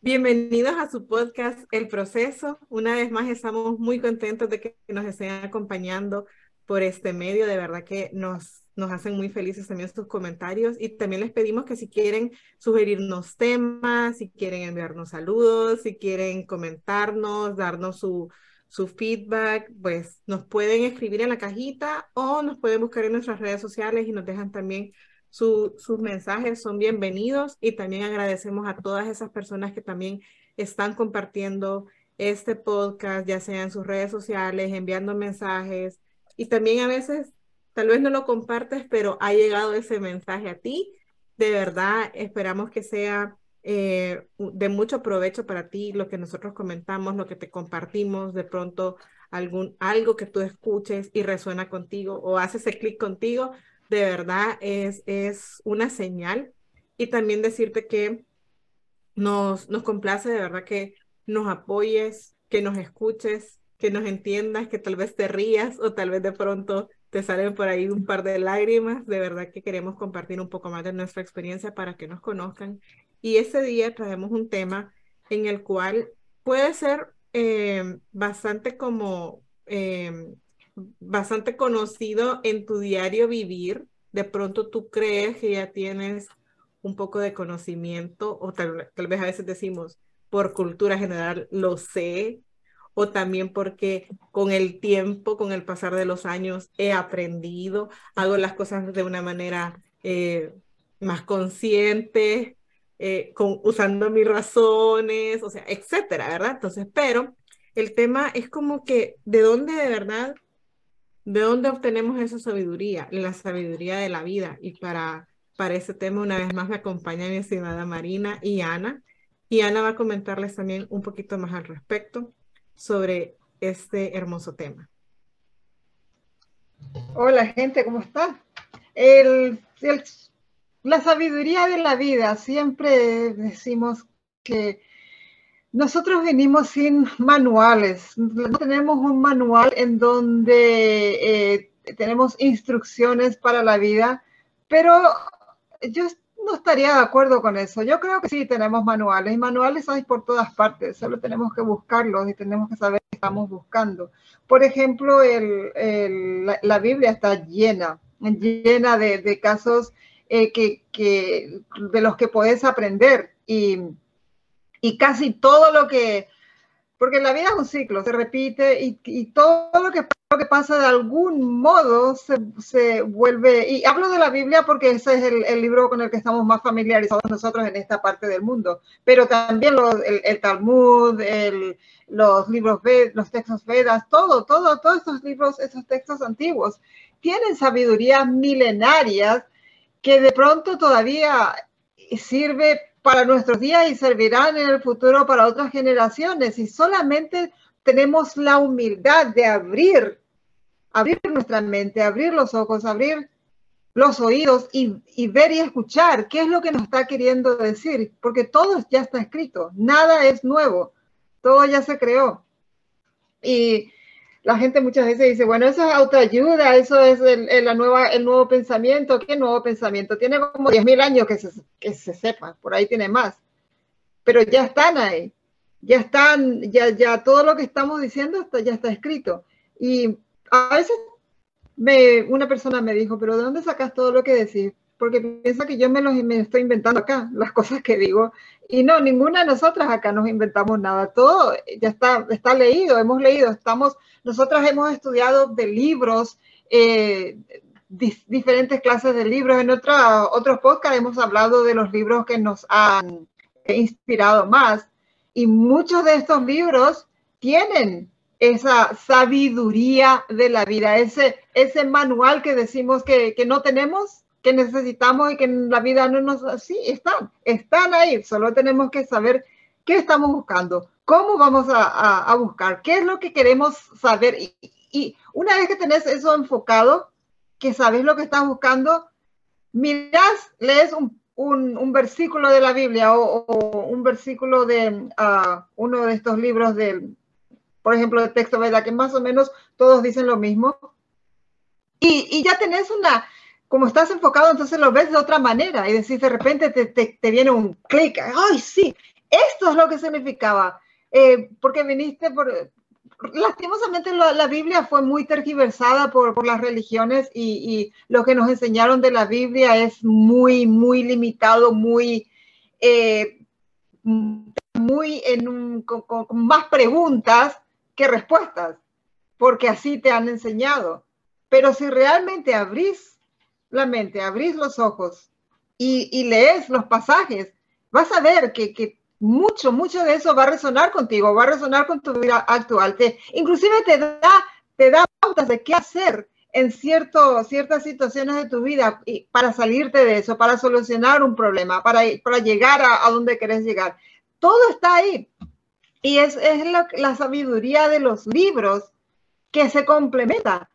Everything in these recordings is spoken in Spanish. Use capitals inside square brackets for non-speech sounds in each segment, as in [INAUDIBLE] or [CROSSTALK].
Bienvenidos a su podcast El Proceso. Una vez más estamos muy contentos de que nos estén acompañando por este medio. De verdad que nos, nos hacen muy felices también sus comentarios y también les pedimos que si quieren sugerirnos temas, si quieren enviarnos saludos, si quieren comentarnos, darnos su, su feedback, pues nos pueden escribir en la cajita o nos pueden buscar en nuestras redes sociales y nos dejan también sus mensajes son bienvenidos y también agradecemos a todas esas personas que también están compartiendo este podcast, ya sea en sus redes sociales, enviando mensajes y también a veces tal vez no lo compartes, pero ha llegado ese mensaje a ti. De verdad, esperamos que sea eh, de mucho provecho para ti lo que nosotros comentamos, lo que te compartimos, de pronto algún, algo que tú escuches y resuena contigo o hace ese clic contigo, de verdad es, es una señal. Y también decirte que nos, nos complace de verdad que nos apoyes, que nos escuches, que nos entiendas, que tal vez te rías o tal vez de pronto te salen por ahí un par de lágrimas. De verdad que queremos compartir un poco más de nuestra experiencia para que nos conozcan. Y ese día traemos un tema en el cual puede ser eh, bastante como eh, bastante conocido en tu diario vivir, de pronto tú crees que ya tienes un poco de conocimiento o tal, vez a veces decimos por cultura general lo sé o también porque con el tiempo, con el pasar de los años he aprendido, hago las cosas de una manera eh, más consciente, eh, con, usando mis razones, o sea, etcétera, ¿verdad? Entonces, pero el tema es como que de dónde de verdad ¿De dónde obtenemos esa sabiduría? La sabiduría de la vida. Y para, para ese tema, una vez más, me acompaña mi estimada Marina y Ana. Y Ana va a comentarles también un poquito más al respecto sobre este hermoso tema. Hola gente, ¿cómo está? El, la sabiduría de la vida, siempre decimos que nosotros venimos sin manuales, no tenemos un manual en donde eh, tenemos instrucciones para la vida, pero yo no estaría de acuerdo con eso. Yo creo que sí tenemos manuales y manuales hay por todas partes, solo tenemos que buscarlos y tenemos que saber qué estamos buscando. Por ejemplo, la, Biblia está llena, llena de, casos eh, que, de los que puedes aprender y y casi todo lo que, porque la vida es un ciclo, se repite y, todo lo que, lo que, pasa de algún modo se, vuelve, y hablo de la Biblia porque ese es el, libro con el que estamos más familiarizados nosotros en esta parte del mundo, pero también el, Talmud, los libros, los textos Vedas, todo, todo, todos estos libros, esos textos antiguos, tienen sabidurías milenarias que de pronto todavía sirve para nuestros días y servirán en el futuro para otras generaciones. Y solamente tenemos la humildad de abrir, abrir nuestra mente, abrir los ojos, abrir los oídos y, y, ver y escuchar qué es lo que nos está queriendo decir, porque todo ya está escrito, nada es nuevo, todo ya se creó. Y la gente muchas veces dice, bueno, eso es autoayuda, eso es el, la nueva, el nuevo pensamiento. ¿Qué nuevo pensamiento? Tiene como 10.000 años que se, que se sepa, por ahí tiene más. Pero ya están ahí, ya están, ya, ya todo lo que estamos diciendo ya está escrito. Y a veces me, una persona me dijo, pero ¿de dónde sacas todo lo que decís? Porque piensa que yo me los me estoy inventando acá, las cosas que digo. Y no, ninguna de nosotras acá nos inventamos nada. Todo ya está, está leído, hemos leído, estamos nosotras hemos estudiado de libros, eh, diferentes clases de libros. En otra, otros podcasts hemos hablado de los libros que nos han inspirado más. Y muchos de estos libros tienen esa sabiduría de la vida, ese, ese manual que decimos que, que no tenemos, que necesitamos y que en la vida no nos... Sí, están, están ahí, solo tenemos que saber qué estamos buscando, ¿Cómo vamos a, buscar? ¿Qué es lo que queremos saber? Y, una vez que tenés eso enfocado, que sabes lo que estás buscando, miras, lees un, versículo de la Biblia o, un versículo de ah, uno de estos libros de, por ejemplo, de texto, ¿verdad? Que más o menos todos dicen lo mismo. Y, ya tenés una, como estás enfocado, entonces lo ves de otra manera y decís, de repente te, te viene un clic, ay, sí, esto es lo que significaba. Eh, porque viniste por... Lastimosamente la, Biblia fue muy tergiversada por, por las religiones y, lo que nos enseñaron de la Biblia es muy, muy limitado, muy, eh, muy en un, con, más preguntas que respuestas, porque así te han enseñado. Pero si realmente abrís la abrís los ojos y, y lees los pasajes, vas a ver que, mucho, mucho de eso va a resonar contigo, va a resonar con tu vida actual. Te, inclusive te da, te da pautas de qué hacer en ciertas situaciones de tu vida para salirte de eso, para solucionar un problema, para, llegar a, donde querés llegar. Todo está ahí. Y es, la sabiduría de los libros que se complementa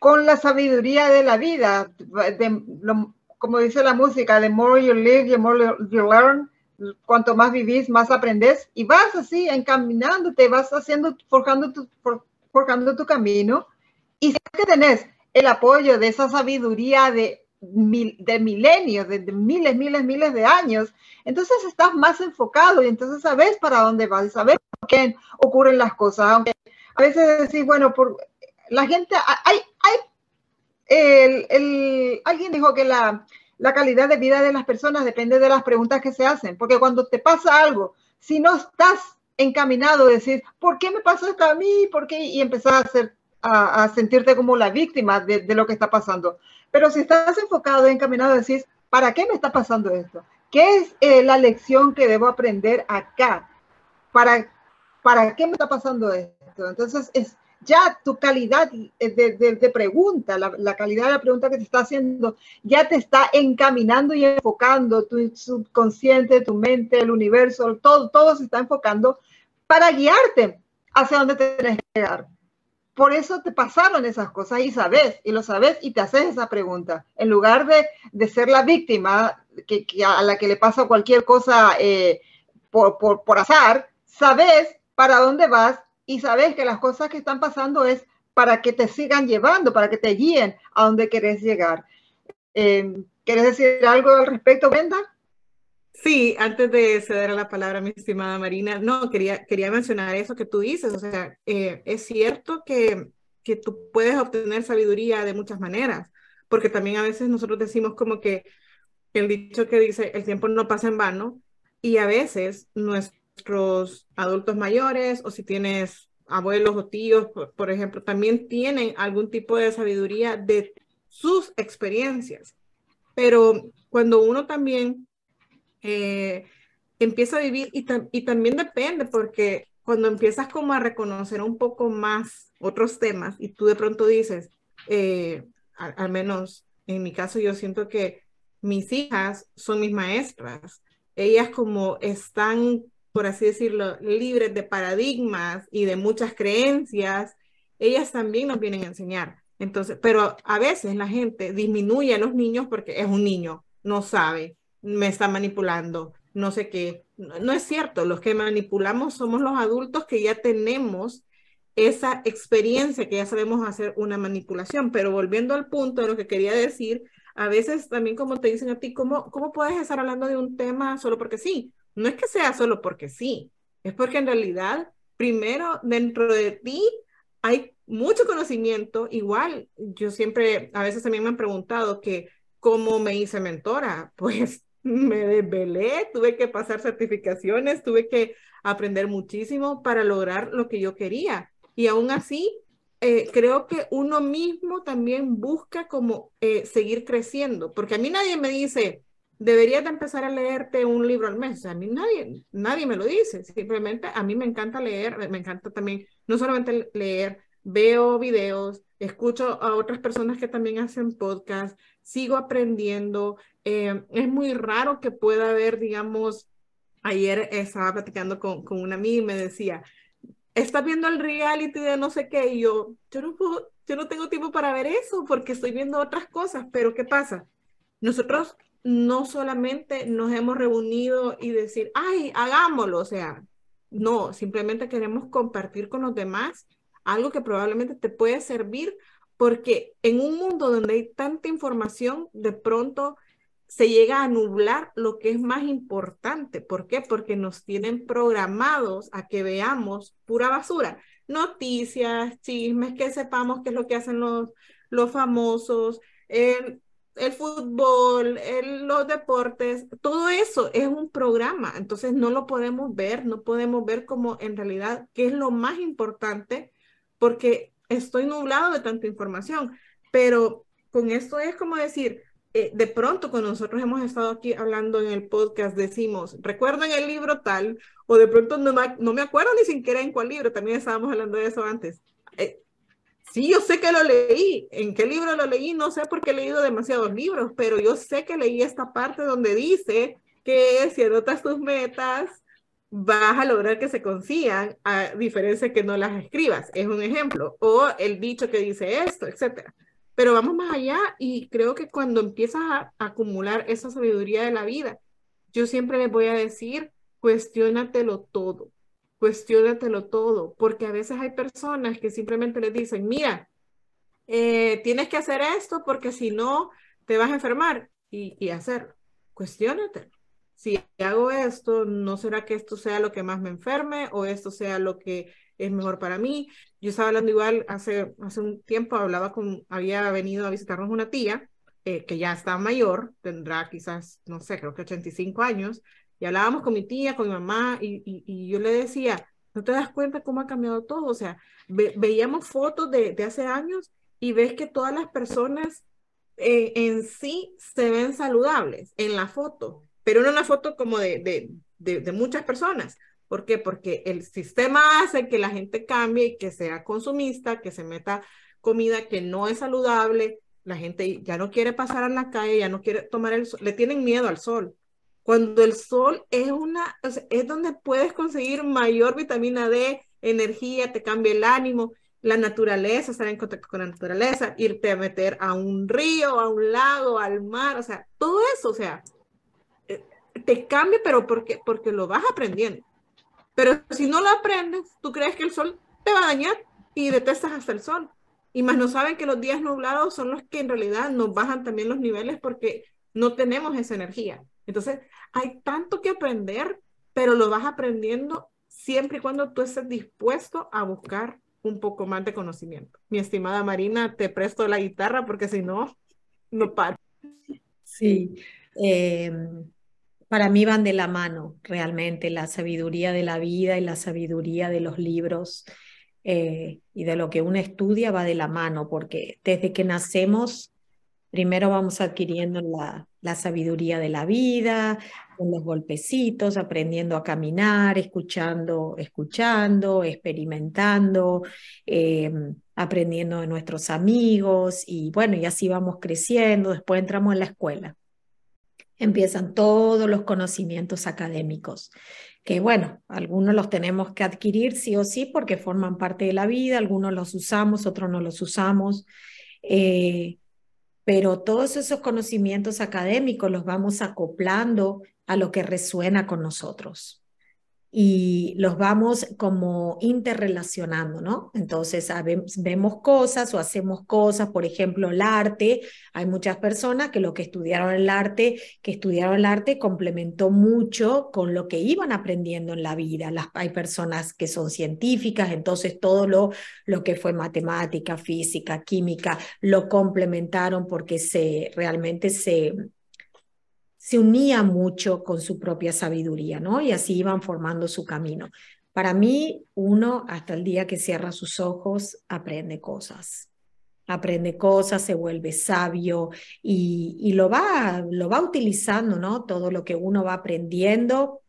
con la sabiduría de la vida. De, como dice la música, the more you live, the more you learn cuanto más vivís, más aprendes y vas así encaminándote, vas haciendo, forjando tu, forjando tu camino. Y si que tenés el apoyo de esa sabiduría de, de milenios, de, miles, miles, miles de años, entonces estás más enfocado y entonces sabes para dónde vas, sabes por qué ocurren las cosas. Aunque a veces decís, bueno, por, la gente, hay, hay, alguien dijo que la, calidad de vida de las personas depende de las preguntas que se hacen, porque cuando te pasa algo, si no estás encaminado a decir, ¿por qué me pasó esto a mí? ¿Por qué? Y empezar a, hacer, a, sentirte como la víctima de, lo que está pasando. Pero si estás enfocado encaminado a decir, ¿para qué me está pasando esto? ¿Qué es eh, la lección que debo aprender acá? ¿Para, ¿Para qué me está pasando esto? Entonces, es, ya tu calidad de, pregunta, la, calidad de la pregunta que te está haciendo, ya te está encaminando y enfocando tu subconsciente, tu mente, el universo, todo, todo se está enfocando para guiarte hacia donde te tienes que llegar. Por eso te pasaron esas cosas y sabes, y lo sabes y te haces esa pregunta. En lugar de, ser la víctima que, a la que le pasa cualquier cosa eh, por, por, por azar, sabes para dónde vas y sabes que las cosas que están pasando es para que te sigan llevando, para que te guíen a donde querés llegar. Eh, ¿Quieres decir algo al respecto, Brenda? Sí, antes de ceder la palabra a mi estimada Marina, no, quería, quería mencionar eso que tú dices, o sea, eh, es cierto que, que tú puedes obtener sabiduría de muchas maneras, porque también a veces nosotros decimos como que el dicho que dice, el tiempo no pasa en vano, y a veces nuestro nuestros adultos mayores o si tienes abuelos o tíos, por, ejemplo, también tienen algún tipo de sabiduría de sus experiencias. Pero cuando uno también eh, empieza a vivir, y, también depende, porque cuando empiezas como a reconocer un poco más otros temas y tú de pronto dices, eh, al menos en mi caso yo siento que mis hijas son mis maestras. Ellas como están por así decirlo, libres de paradigmas y de muchas creencias, ellas también nos vienen a enseñar. Entonces, pero a veces la gente disminuye a los niños porque es un niño, no sabe, me está manipulando, no sé qué. No, es cierto, los que manipulamos somos los adultos que ya tenemos esa experiencia, que ya sabemos hacer una manipulación. Pero volviendo al punto de lo que quería decir, a veces también como te dicen a ti, ¿cómo, cómo puedes estar hablando de un tema solo porque sí? No es que sea solo porque sí, es porque en realidad, primero, dentro de ti hay mucho conocimiento. Igual, yo siempre, a veces también me han preguntado que cómo me hice mentora. [LAUGHS] Pues me desvelé, tuve que pasar certificaciones, tuve que aprender muchísimo para lograr lo que yo quería. Y aún así, eh, creo que uno mismo también busca como eh, seguir creciendo, porque a mí nadie me dice, deberías de empezar a leerte un libro al mes. a mí nadie, nadie me lo dice. Simplemente a mí me encanta leer, me encanta también, no solamente leer, veo videos, escucho a otras personas que también hacen podcast, sigo aprendiendo. Eh, es muy raro que pueda haber, digamos, ayer estaba platicando con, con una amiga y me decía, estás viendo el reality de no sé qué, y yo, yo no, yo no tengo tiempo para ver eso porque estoy viendo otras cosas, pero ¿qué pasa? Nosotros no solamente nos hemos reunido y decir, ay, hagámoslo, o sea, no, simplemente queremos compartir con los demás algo que probablemente te puede servir, porque en un mundo donde hay tanta información, de pronto se llega a nublar lo que es más importante. ¿Por qué? Porque nos tienen programados a que veamos pura basura. Noticias, chismes, que sepamos qué es lo que hacen los, los famosos, el, el fútbol, el, los deportes, todo eso es un programa. Entonces no lo podemos ver, no podemos ver como en realidad qué es lo más importante porque estoy nublado de tanta información. Pero con esto es como decir, eh, de pronto cuando nosotros hemos estado aquí hablando en el podcast, decimos, recuerdan el libro tal, o de pronto no, no me acuerdo ni siquiera en cuál libro, también estábamos hablando de eso antes. Eh, sí, yo sé que lo leí, en qué libro lo leí, no sé porque he leído demasiados libros, pero yo sé que leí esta parte donde dice que si anotas tus metas, vas a lograr que se consigan, a diferencia que no las escribas. Es un ejemplo. O el dicho que dice esto, etcétera. Pero vamos más allá y creo que cuando empiezas a, acumular esa sabiduría de la vida, yo siempre les voy a decir, cuestiónatelo todo, cuestiónatelo todo, porque a veces hay personas que simplemente les dicen, mira, eh, tienes que hacer esto porque si no te vas a enfermar y, y hacer, cuestiónatelo. Si hago esto, ¿no será que esto sea lo que más me enferme o esto sea lo que es mejor para mí. Yo estaba hablando igual hace, hace un tiempo, hablaba con, había venido a visitarnos una tía eh, que ya está mayor, tendrá quizás, no sé, creo que 85 años, y hablábamos con mi tía, con mi mamá, y, yo le decía, ¿no te das cuenta cómo ha cambiado todo? O sea, veíamos fotos de, hace años y ves que todas las personas eh, en sí se ven saludables en la foto, pero no una foto como de, de, de, de muchas personas, ¿Por qué? Porque el sistema hace que la gente cambie y que sea consumista, que se meta comida que no es saludable, la gente ya no quiere pasar a la calle, ya no quiere tomar el sol, le tienen miedo al sol. Cuando el sol es una, es donde puedes conseguir mayor vitamina D, energía, te cambia el ánimo, la naturaleza, estar en contacto con la naturaleza, irte a meter a un río, a un lago, al mar, o sea, todo eso, o sea, eh, te cambia, pero porque, porque lo vas aprendiendo. Pero si no lo aprendes, tú crees que el sol te va a dañar y detestas hasta el sol. Y más no saben que los días nublados son los que en realidad nos bajan también los niveles porque no tenemos esa energía. Entonces, hay tanto que aprender, pero lo vas aprendiendo siempre y cuando tú estés dispuesto a buscar un poco más de conocimiento. Mi estimada Marina, te presto la guitarra porque si no, no paro. Sí. Eh, para mí van de la mano realmente la sabiduría de la vida y la sabiduría de los libros eh, y de lo que uno estudia va de la mano, porque desde que nacemos, primero vamos adquiriendo la, la sabiduría de la vida, con los golpecitos, aprendiendo a caminar, escuchando, escuchando, experimentando, em, aprendiendo de nuestros amigos y bueno, y así vamos creciendo, después entramos en la escuela. Empiezan todos los conocimientos académicos, que bueno, algunos los tenemos que adquirir sí o sí porque forman parte de la vida, algunos los usamos, otros no los usamos, eh, pero todos esos conocimientos académicos los vamos acoplando a lo que resuena con nosotros y los vamos como interrelacionando, ¿no? Entonces vemos cosas o hacemos cosas, por ejemplo, el arte, hay muchas personas que lo que estudiaron el arte, que estudiaron el arte complementó mucho con lo que iban aprendiendo en la vida. Las, hay personas que son científicas, entonces todo lo, lo que fue matemática, física, química, lo complementaron porque se realmente se se unía mucho con su propia sabiduría, ¿no? Y así iban formando su camino. Para mí, uno, hasta el día que cierra sus ojos, aprende cosas. Aprende cosas, se vuelve sabio y, lo, va, lo va utilizando, ¿no? Todo lo que uno va aprendiendo,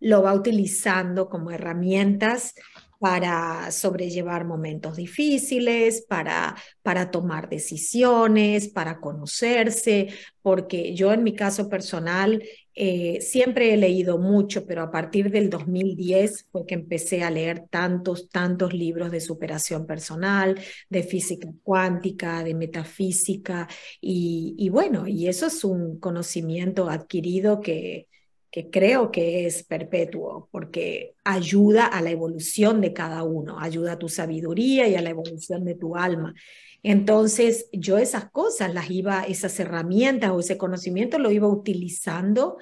lo va utilizando como herramientas para sobrellevar momentos difíciles, para, para tomar decisiones, para conocerse, porque yo en mi caso personal eh, siempre he leído mucho, pero a partir del 2010 fue que empecé a leer tantos, tantos libros de superación personal, de física cuántica, de metafísica, y, y bueno, y eso es un conocimiento adquirido que que creo que es perpetuo, porque ayuda a la evolución de cada uno, ayuda a tu sabiduría y a la evolución de tu alma. Entonces, yo esas cosas las iba, esas herramientas o ese conocimiento lo iba utilizando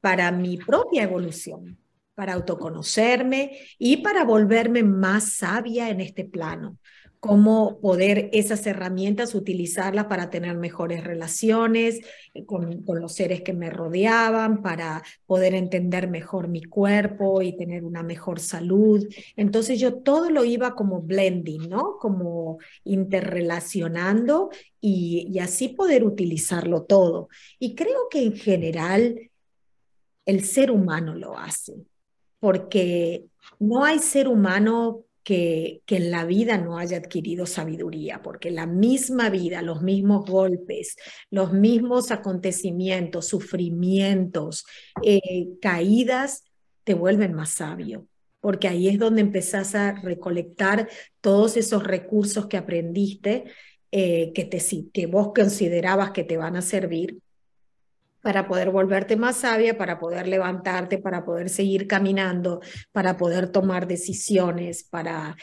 para mi propia evolución, para autoconocerme y para volverme más sabia en este plano cómo poder esas herramientas utilizarlas para tener mejores relaciones eh, con, los seres que me rodeaban, para poder entender mejor mi cuerpo y tener una mejor salud. Entonces yo todo lo iba como blending, ¿no? Como interrelacionando y, y así poder utilizarlo todo. Y creo que en general el ser humano lo hace, porque no hay ser humano que, en la vida no haya adquirido sabiduría, porque la misma vida, los mismos golpes, los mismos acontecimientos, sufrimientos, eh, caídas, te vuelven más sabio, porque ahí es donde empezás a recolectar todos esos recursos que aprendiste, eh, que, te, que vos considerabas que te van a servir para poder volverte más sabia, para poder levantarte, para poder seguir caminando, para poder tomar decisiones, para,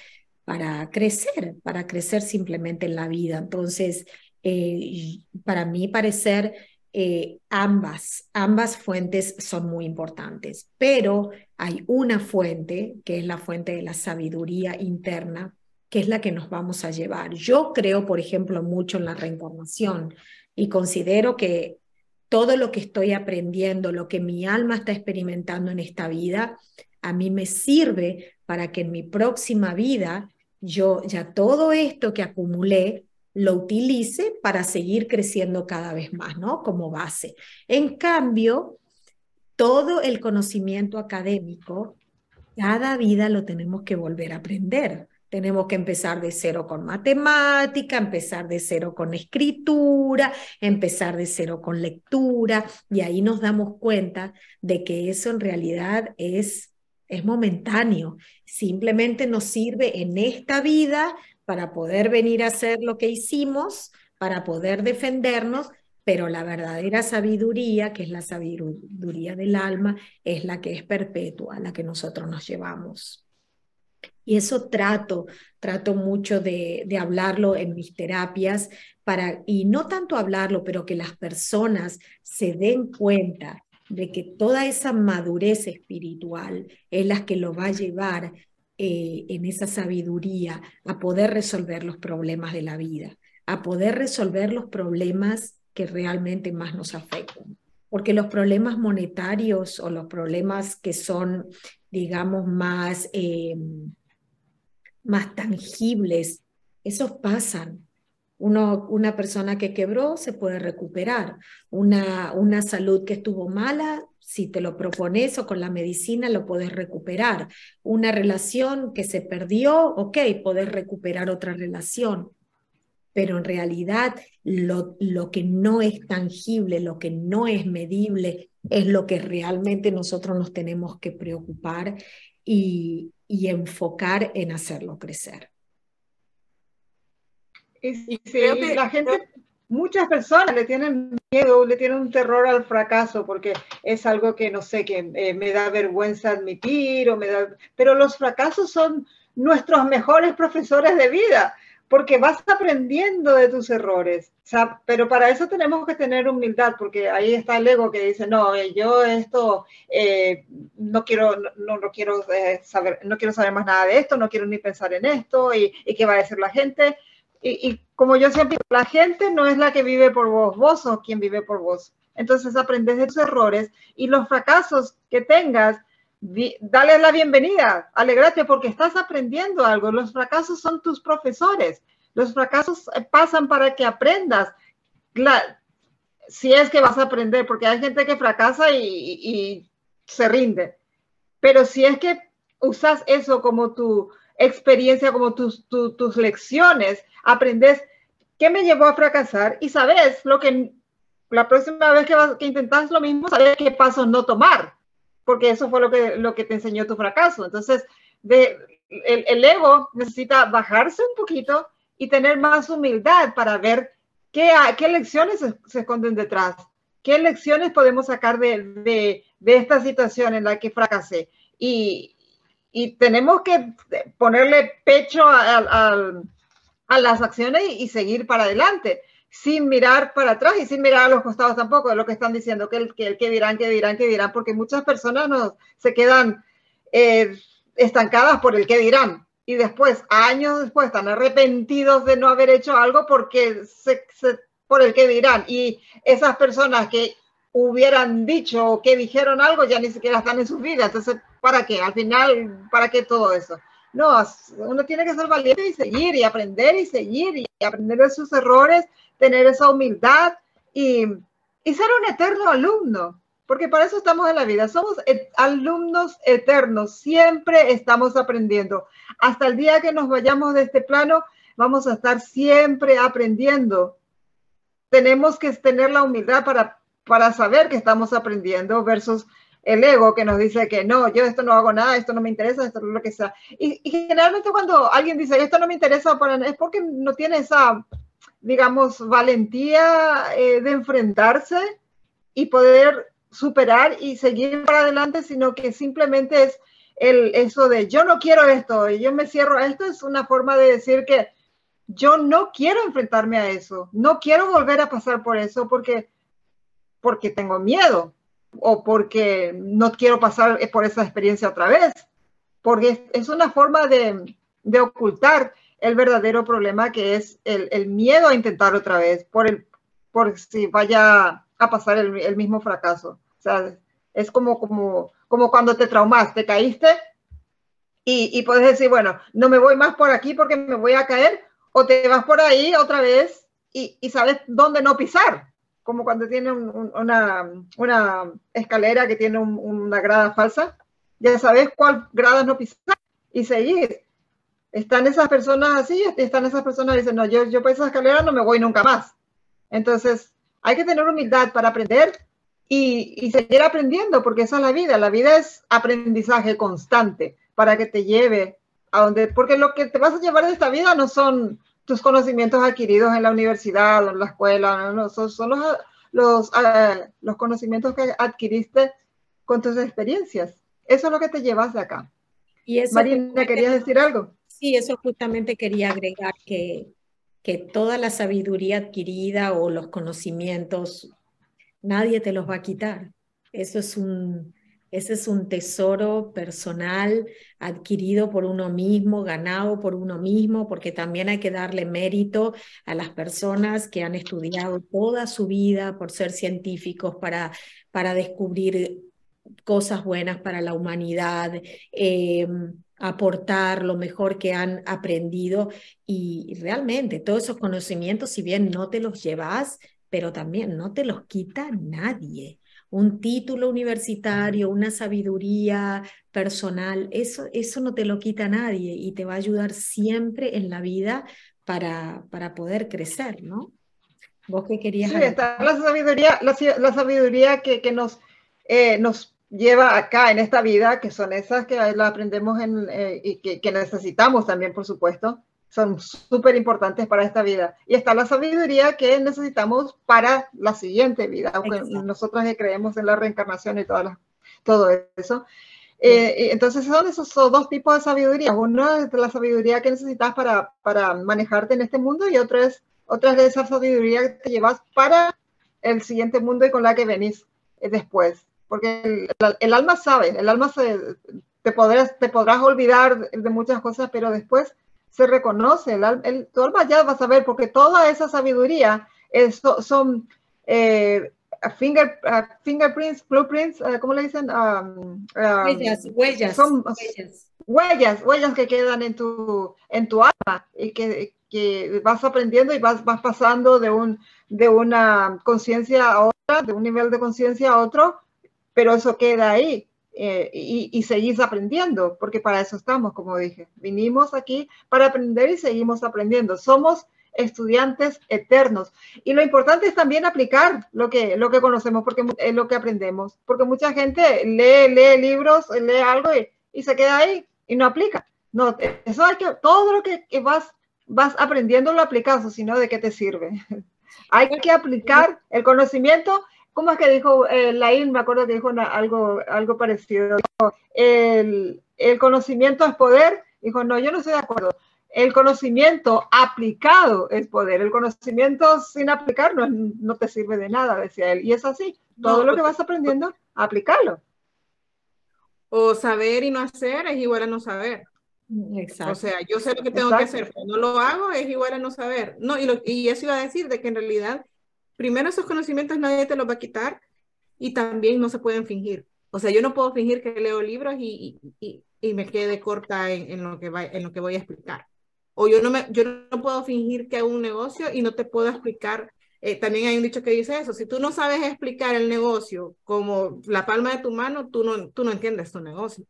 para crecer, para crecer simplemente en la vida. Entonces, eh, para mí parecer, eh, ambas, ambas fuentes son muy importantes, pero hay una fuente, que es la fuente de la sabiduría interna, que es la que nos vamos a llevar. Yo creo, por ejemplo, mucho en la reencarnación y considero que todo lo que estoy aprendiendo, lo que mi alma está experimentando en esta vida, a mí me sirve para que en mi próxima vida yo ya todo esto que acumulé lo utilice para seguir creciendo cada vez más, ¿no? Como base. En cambio, todo el conocimiento académico, cada vida lo tenemos que volver a aprender. Tenemos que empezar de cero con matemática, empezar de cero con escritura, empezar de cero con lectura, y ahí nos damos cuenta de que eso en realidad es, es momentáneo. Simplemente nos sirve en esta vida para poder venir a hacer lo que hicimos, para poder defendernos, pero la verdadera sabiduría, que es la sabiduría del alma, es la que es perpetua, la que nosotros nos llevamos. Y eso trato, trato mucho de, de, hablarlo en mis terapias, para, y no tanto hablarlo, pero que las personas se den cuenta de que toda esa madurez espiritual es la que lo va a llevar eh, en esa sabiduría a poder resolver los problemas de la vida, a poder resolver los problemas que realmente más nos afectan. Porque los problemas monetarios o los problemas que son, digamos, más... Eh, más tangibles, esos pasan. Uno, una persona que quebró se puede recuperar. Una, una salud que estuvo mala, si te lo propones o con la medicina lo puedes recuperar. Una relación que se perdió, ok, puedes recuperar otra relación. Pero en realidad lo, lo que no es tangible, lo que no es medible, es lo que realmente nosotros nos tenemos que preocupar y, y enfocar en hacerlo crecer. Y, creo que la gente, muchas personas le tienen miedo, le tienen un terror al fracaso porque es algo que no sé, que eh, me da vergüenza admitir o me da, pero los fracasos son nuestros mejores profesores de vida porque vas aprendiendo de tus errores. pero para eso tenemos que tener humildad, porque ahí está el ego que dice, no, eh, yo esto eh, no quiero, no, no quiero eh, saber, no quiero saber más nada de esto, no quiero ni pensar en esto, y, y qué va a decir la gente. Y, y, como yo siempre la gente no es la que vive por vos, vos sos quien vive por vos. Entonces aprendes de tus errores y los fracasos que tengas, dale la bienvenida, alegrate porque estás aprendiendo algo. Los fracasos son tus profesores. Los fracasos eh, pasan para que aprendas. si es que vas a aprender, porque hay gente que fracasa y, se rinde. Pero si es que usas eso como tu experiencia, como tus, lecciones, aprendes qué me llevó a fracasar y sabes lo que la próxima vez que, vas, que intentas lo mismo, sabes qué pasos no tomar porque eso fue lo que, lo que te enseñó tu fracaso. Entonces, de, el, ego necesita bajarse un poquito y tener más humildad para ver qué, qué lecciones se, esconden detrás, qué lecciones podemos sacar de, de, de esta situación en la que fracasé. Y, y tenemos que ponerle pecho al, a las acciones y, seguir para adelante, sin mirar para atrás y sin mirar a los costados tampoco de lo que están diciendo, que el que, dirán, que dirán, que dirán, porque muchas personas no, se quedan eh, estancadas por el que dirán. Y después, años después, están arrepentidos de no haber hecho algo porque por el que dirán. Y esas personas que hubieran dicho o que dijeron algo ya ni siquiera están en sus vidas. Entonces, ¿para qué? Al final, ¿para qué todo eso? No, uno tiene que ser valiente y seguir y aprender y seguir y aprender de sus errores, tener esa humildad y, ser un eterno alumno porque para eso estamos en la vida. Somos alumnos eternos, siempre estamos aprendiendo. Hasta el día que nos vayamos de este plano, vamos a estar siempre aprendiendo. Tenemos que tener la humildad para, para saber que estamos aprendiendo versus el ego que nos dice que no, yo esto no hago nada, esto no me interesa, esto es lo que sea. Y, generalmente cuando alguien dice esto no me interesa es porque no tiene esa, digamos, valentía eh, de enfrentarse y poder superar y seguir para adelante, sino que simplemente es el, eso de yo no quiero esto, y yo me cierro a esto, es una forma de decir que yo no quiero enfrentarme a eso, no quiero volver a pasar por eso porque, porque tengo miedo o porque no quiero pasar por esa experiencia otra vez, porque es, una forma de, de, ocultar el verdadero problema que es el, el, miedo a intentar otra vez, por, el, por si vaya a pasar el, mismo fracaso. O sea, es como, como, como cuando te traumas, te caíste y, y, puedes decir, bueno, no me voy más por aquí porque me voy a caer, o te vas por ahí otra vez y, y sabes dónde no pisar, como cuando tiene una, una, escalera que tiene una grada falsa, ya sabes cuál grada no pisar y seguir. Están esas personas así, están esas personas que dicen, no, yo, yo por esa escalera no me voy nunca más. Entonces, hay que tener humildad para aprender y, seguir aprendiendo, porque esa es la vida. La vida es aprendizaje constante para que te lleve a donde, porque lo que te vas a llevar de esta vida no son tus conocimientos adquiridos en la universidad o en la escuela, no, son, los, los, ah, los conocimientos que adquiriste con tus experiencias. Eso es lo que te llevas de acá. Y eso Marina, ¿querías decir algo? Sí, eso justamente quería agregar que que toda la sabiduría adquirida o los conocimientos, nadie te los va a quitar. Eso es un, ese es un tesoro personal adquirido por uno mismo, ganado por uno mismo, porque también hay que darle mérito a las personas que han estudiado toda su vida por ser científicos, para, para descubrir cosas buenas para la humanidad. Eh, aportar lo mejor que han aprendido y realmente todos esos conocimientos, si bien no te los llevas, pero también no te los quita nadie. Un título universitario, una sabiduría personal, eso, eso no te lo quita nadie y te va a ayudar siempre en la vida para, para poder crecer, ¿no? ¿Vos qué querías? Sí, está la sabiduría, la, sabiduría que, que nos, eh, nos lleva acá en esta vida, que son esas que la aprendemos en, eh, y que, necesitamos también, por supuesto, son súper importantes para esta vida. Y está la sabiduría que necesitamos para la siguiente vida, aunque nosotros creemos en la reencarnación y todas todo eso. Eh, entonces son esos dos tipos de sabiduría. Uno es la sabiduría que necesitas para, para manejarte en este mundo y otra es, otra es de esa sabiduría que te llevas para el siguiente mundo y con la que venís eh, después porque el, alma sabe, el alma se, te, podrás, te podrás olvidar de muchas cosas, pero después se reconoce, el, tu alma ya va a saber, porque toda esa sabiduría son eh, finger, fingerprints, blueprints, uh, ¿cómo le dicen? Um, huellas, huellas, son, huellas. Huellas, que quedan en tu, en tu alma y que, que vas aprendiendo y vas, vas pasando de, un, de una conciencia a otra, de un nivel de conciencia a otro, pero eso queda ahí eh, y, seguís aprendiendo, porque para eso estamos, como dije. Vinimos aquí para aprender y seguimos aprendiendo. Somos estudiantes eternos. Y lo importante es también aplicar lo que, lo que conocemos, porque es lo que aprendemos. Porque mucha gente lee, lee libros, lee algo y, se queda ahí y no aplica. No, eso hay que, todo lo que, vas, vas aprendiendo lo aplicas, sino de qué te sirve. [LAUGHS] hay que aplicar el conocimiento ¿Cómo es que dijo eh, Laín? Me acuerdo que dijo algo, algo parecido. el, el, conocimiento es poder. Dijo, no, yo no estoy de acuerdo. el conocimiento aplicado es poder. El conocimiento sin aplicar no, no te sirve de nada, decía él. Y es así. Todo lo que vas aprendiendo, aplicarlo. O saber y no hacer es igual a no saber. Exacto. O sea, yo sé lo que tengo que hacer, pero no lo hago es igual a no saber. No, y, lo, y eso iba a decir de que en realidad, primero esos conocimientos nadie te los va a quitar y también no se pueden fingir. O sea, yo no puedo fingir que leo libros y, y, y me quede corta en, lo que va, en lo que voy a explicar. O yo no, me, yo no puedo fingir que hago un negocio y no te puedo explicar. Eh, también hay un dicho que dice eso, si tú no sabes explicar el negocio como la palma de tu mano, tú no, tú no entiendes tu negocio.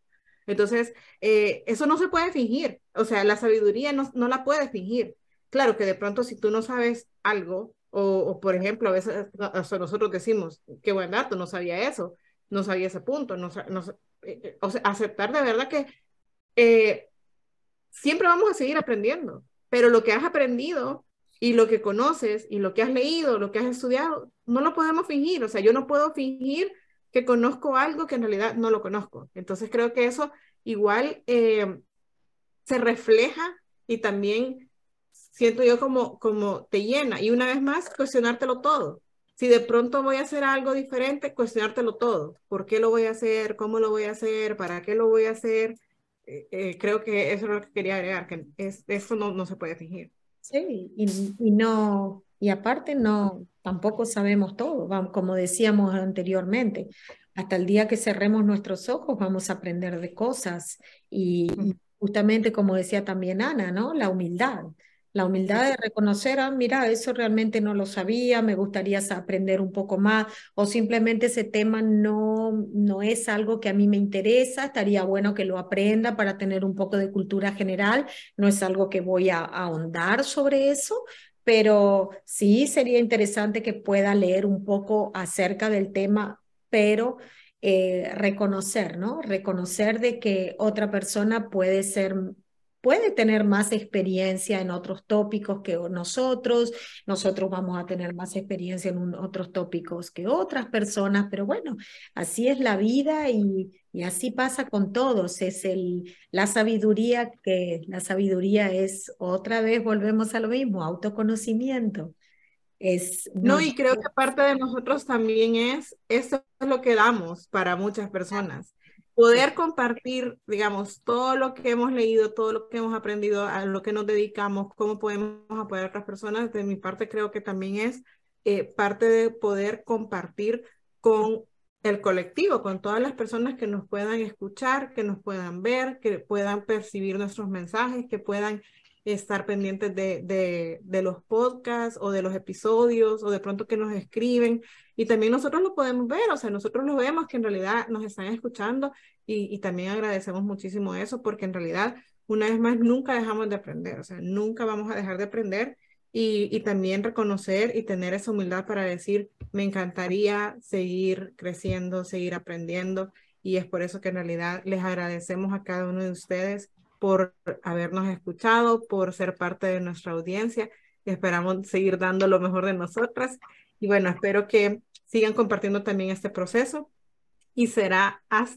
Entonces, eh, eso no se puede fingir. O sea, la sabiduría no, no la puedes fingir. Claro que de pronto si tú no sabes algo, o, por ejemplo, a veces nosotros decimos, qué buen dato, no sabía eso, no sabía ese punto, no, no, eh, eh, o sea, aceptar de verdad que eh, siempre vamos a seguir aprendiendo, pero lo que has aprendido y lo que conoces y lo que has leído, lo que has estudiado, no lo podemos fingir. O sea, yo no puedo fingir que conozco algo que en realidad no lo conozco. Entonces creo que eso igual se refleja y también siento yo como, como te llena. Y una vez más, cuestionártelo todo. Si de pronto voy a hacer algo diferente, cuestionártelo todo. ¿Por qué lo voy a hacer? ¿Cómo lo voy a hacer? ¿Para qué lo voy a hacer? Eh, eh, creo que eso es lo que quería agregar, que es, eso no, no se puede fingir. Sí, y, y, no, y aparte no, tampoco sabemos todo, vamos, como decíamos anteriormente, hasta el día que cerremos nuestros ojos vamos a aprender de cosas y, y justamente como decía también Ana, ¿no? La humildad. La humildad de reconocer, ah, mira, eso realmente no lo sabía, me gustaría aprender un poco más, o simplemente ese tema no, no es algo que a mí me interesa, estaría bueno que lo aprenda para tener un poco de cultura general, no es algo que voy a, ahondar sobre eso, pero sí sería interesante que pueda leer un poco acerca del tema, pero eh, reconocer, ¿no? Reconocer de que otra persona puede ser puede tener más experiencia en otros tópicos que nosotros, nosotros vamos a tener más experiencia en otros tópicos que otras personas, pero bueno, así es la vida y, y así pasa con todos, es el, la sabiduría que la sabiduría es, otra vez volvemos a lo mismo, autoconocimiento. Es, no, y creo que parte de nosotros también es, eso es lo que damos para muchas personas poder compartir, digamos, todo lo que hemos leído, todo lo que hemos aprendido, a lo que nos dedicamos, cómo podemos apoyar a otras personas, de mi parte creo que también es eh, parte de poder compartir con el colectivo, con todas las personas que nos puedan escuchar, que nos puedan ver, que puedan percibir nuestros mensajes, que puedan estar pendientes de, de, los podcasts o de los episodios o de pronto que nos escriben. Y también nosotros lo podemos ver, o sea, nosotros lo vemos que en realidad nos están escuchando y, y también agradecemos muchísimo eso porque en realidad, una vez más, nunca dejamos de aprender, o sea, nunca vamos a dejar de aprender. Y, y, también reconocer y tener esa humildad para decir, me encantaría seguir creciendo, seguir aprendiendo. Y es por eso que en realidad les agradecemos a cada uno de ustedes por habernos escuchado, por ser parte de nuestra audiencia. Esperamos seguir dando lo mejor de nosotras. Y bueno, espero que sigan compartiendo también este proceso y será hasta